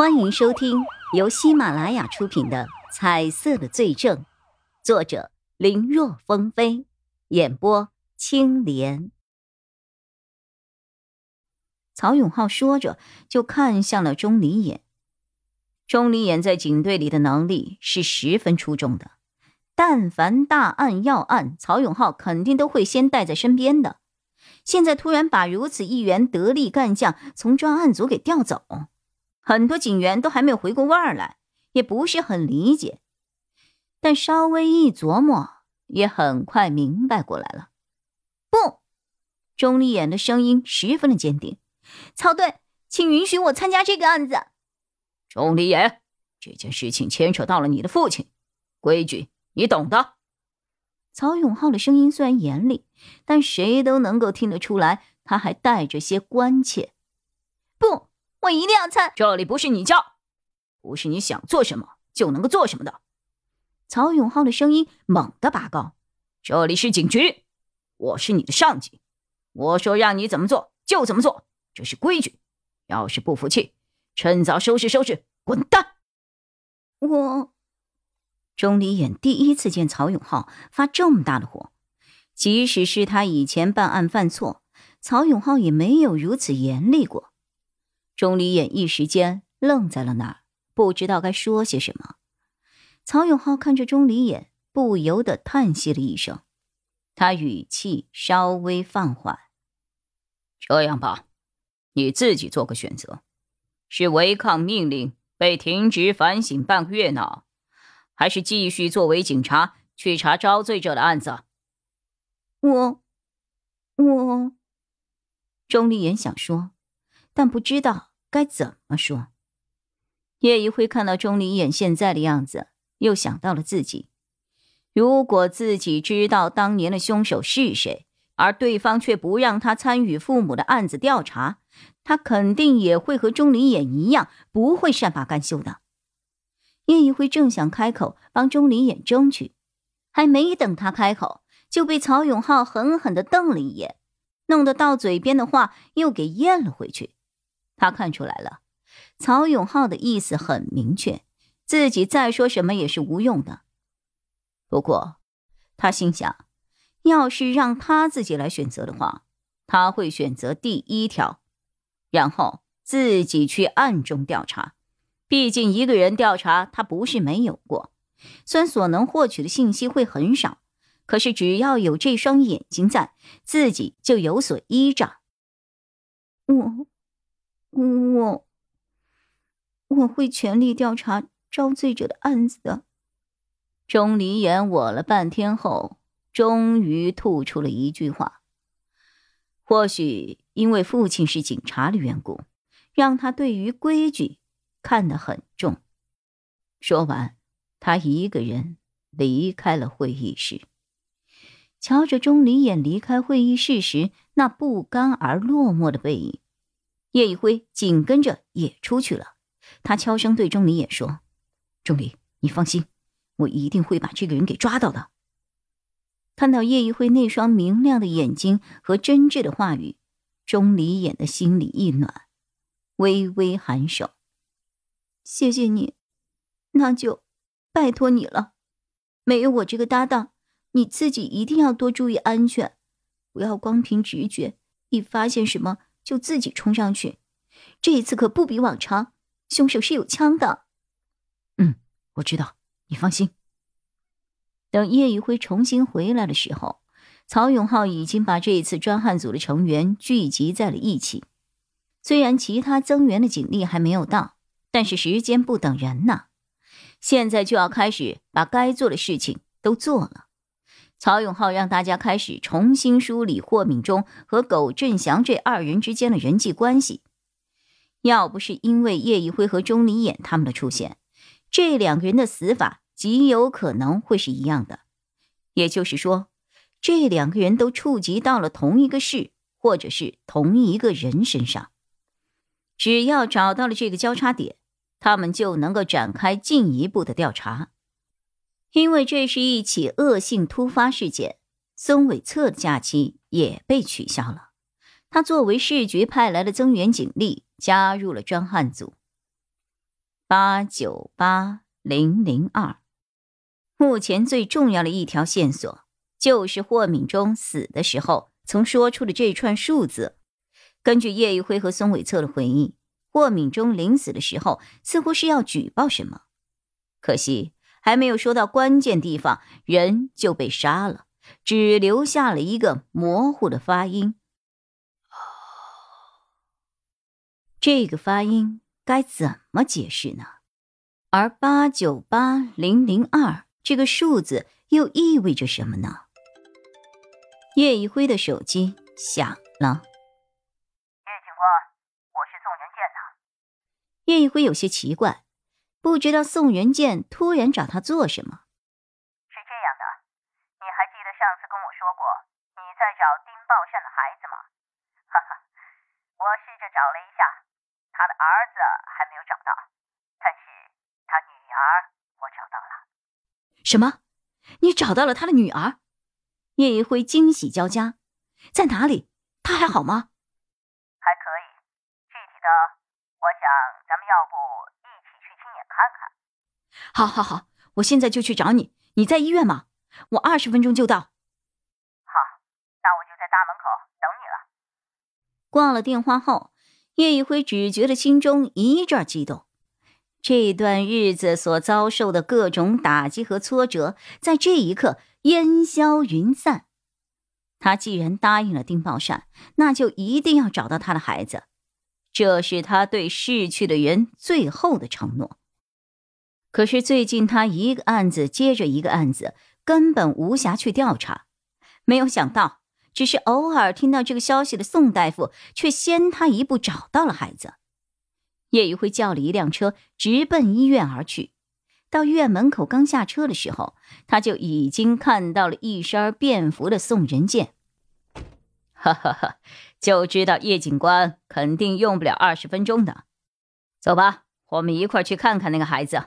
欢迎收听由喜马拉雅出品的《彩色的罪证》，作者林若风飞，演播青莲。曹永浩说着，就看向了钟离眼。钟离眼在警队里的能力是十分出众的，但凡大案要案，曹永浩肯定都会先带在身边的。现在突然把如此一员得力干将从专案组给调走。很多警员都还没有回过味儿来，也不是很理解，但稍微一琢磨，也很快明白过来了。不，钟离眼的声音十分的坚定：“曹队，请允许我参加这个案子。”钟离眼，这件事情牵扯到了你的父亲，规矩你懂的。曹永浩的声音虽然严厉，但谁都能够听得出来，他还带着些关切。不。我一定要参。这里不是你家，不是你想做什么就能够做什么的。曹永浩的声音猛地拔高：“这里是警局，我是你的上级，我说让你怎么做就怎么做，这是规矩。要是不服气，趁早收拾收拾，滚蛋！”我钟离眼第一次见曹永浩发这么大的火，即使是他以前办案犯错，曹永浩也没有如此严厉过。钟离眼一时间愣在了那儿，不知道该说些什么。曹永浩看着钟离眼，不由得叹息了一声，他语气稍微放缓：“这样吧，你自己做个选择，是违抗命令被停职反省半个月呢，还是继续作为警察去查招罪者的案子？”我，我，钟离眼想说，但不知道。该怎么说？叶一辉看到钟离眼现在的样子，又想到了自己。如果自己知道当年的凶手是谁，而对方却不让他参与父母的案子调查，他肯定也会和钟离眼一样，不会善罢甘休的。叶一辉正想开口帮钟离眼争取，还没等他开口，就被曹永浩狠狠的瞪了一眼，弄得到嘴边的话又给咽了回去。他看出来了，曹永浩的意思很明确，自己再说什么也是无用的。不过，他心想，要是让他自己来选择的话，他会选择第一条，然后自己去暗中调查。毕竟一个人调查，他不是没有过，虽然所能获取的信息会很少，可是只要有这双眼睛在，自己就有所依仗。我。我我会全力调查招罪者的案子的。钟离言我了半天后，终于吐出了一句话：“或许因为父亲是警察的缘故，让他对于规矩看得很重。”说完，他一个人离开了会议室。瞧着钟离眼离开会议室时那不甘而落寞的背影。叶一辉紧跟着也出去了，他悄声对钟离也说：“钟离，你放心，我一定会把这个人给抓到的。”看到叶一辉那双明亮的眼睛和真挚的话语，钟离眼的心里一暖，微微颔首：“谢谢你，那就拜托你了。没有我这个搭档，你自己一定要多注意安全，不要光凭直觉，一发现什么。”就自己冲上去，这一次可不比往常，凶手是有枪的。嗯，我知道，你放心。等叶宇辉重新回来的时候，曹永浩已经把这一次专案组的成员聚集在了一起。虽然其他增援的警力还没有到，但是时间不等人呐，现在就要开始把该做的事情都做了。曹永浩让大家开始重新梳理霍敏忠和苟振祥这二人之间的人际关系。要不是因为叶一辉和钟离眼他们的出现，这两个人的死法极有可能会是一样的。也就是说，这两个人都触及到了同一个事，或者是同一个人身上。只要找到了这个交叉点，他们就能够展开进一步的调查。因为这是一起恶性突发事件，孙伟策的假期也被取消了。他作为市局派来的增援警力，加入了专案组。八九八零零二。目前最重要的一条线索，就是霍敏忠死的时候曾说出的这串数字。根据叶一辉和孙伟策的回忆，霍敏忠临死的时候似乎是要举报什么，可惜还没有说到关键地方，人就被杀了，只留下了一个模糊的发音。这个发音该怎么解释呢？而八九八零零二。这个数字又意味着什么呢？叶一辉的手机响了。叶警官，我是宋元建呐。叶一辉有些奇怪，不知道宋元建突然找他做什么。是这样的，你还记得上次跟我说过你在找丁宝善的孩子吗？哈哈，我试着找了一下，他的儿子还没有找到，但是他女儿我找到了。什么？你找到了他的女儿？叶一辉惊喜交加，在哪里？他还好吗？还可以，具体的，我想咱们要不看。好，好，好，我现在就去找你。你在医院吗？我二十分钟就到。好，那我就在大门口等你了。挂了电话后，叶一辉只觉得心中一阵激动。这段日子所遭受的各种打击和挫折，在这一刻烟消云散。他既然答应了丁宝善，那就一定要找到他的孩子，这是他对逝去的人最后的承诺。可是最近他一个案子接着一个案子，根本无暇去调查。没有想到，只是偶尔听到这个消息的宋大夫，却先他一步找到了孩子。叶宇辉叫了一辆车，直奔医院而去。到医院门口，刚下车的时候，他就已经看到了一身便服的宋仁健。哈哈哈，就知道叶警官肯定用不了二十分钟的。走吧，我们一块去看看那个孩子。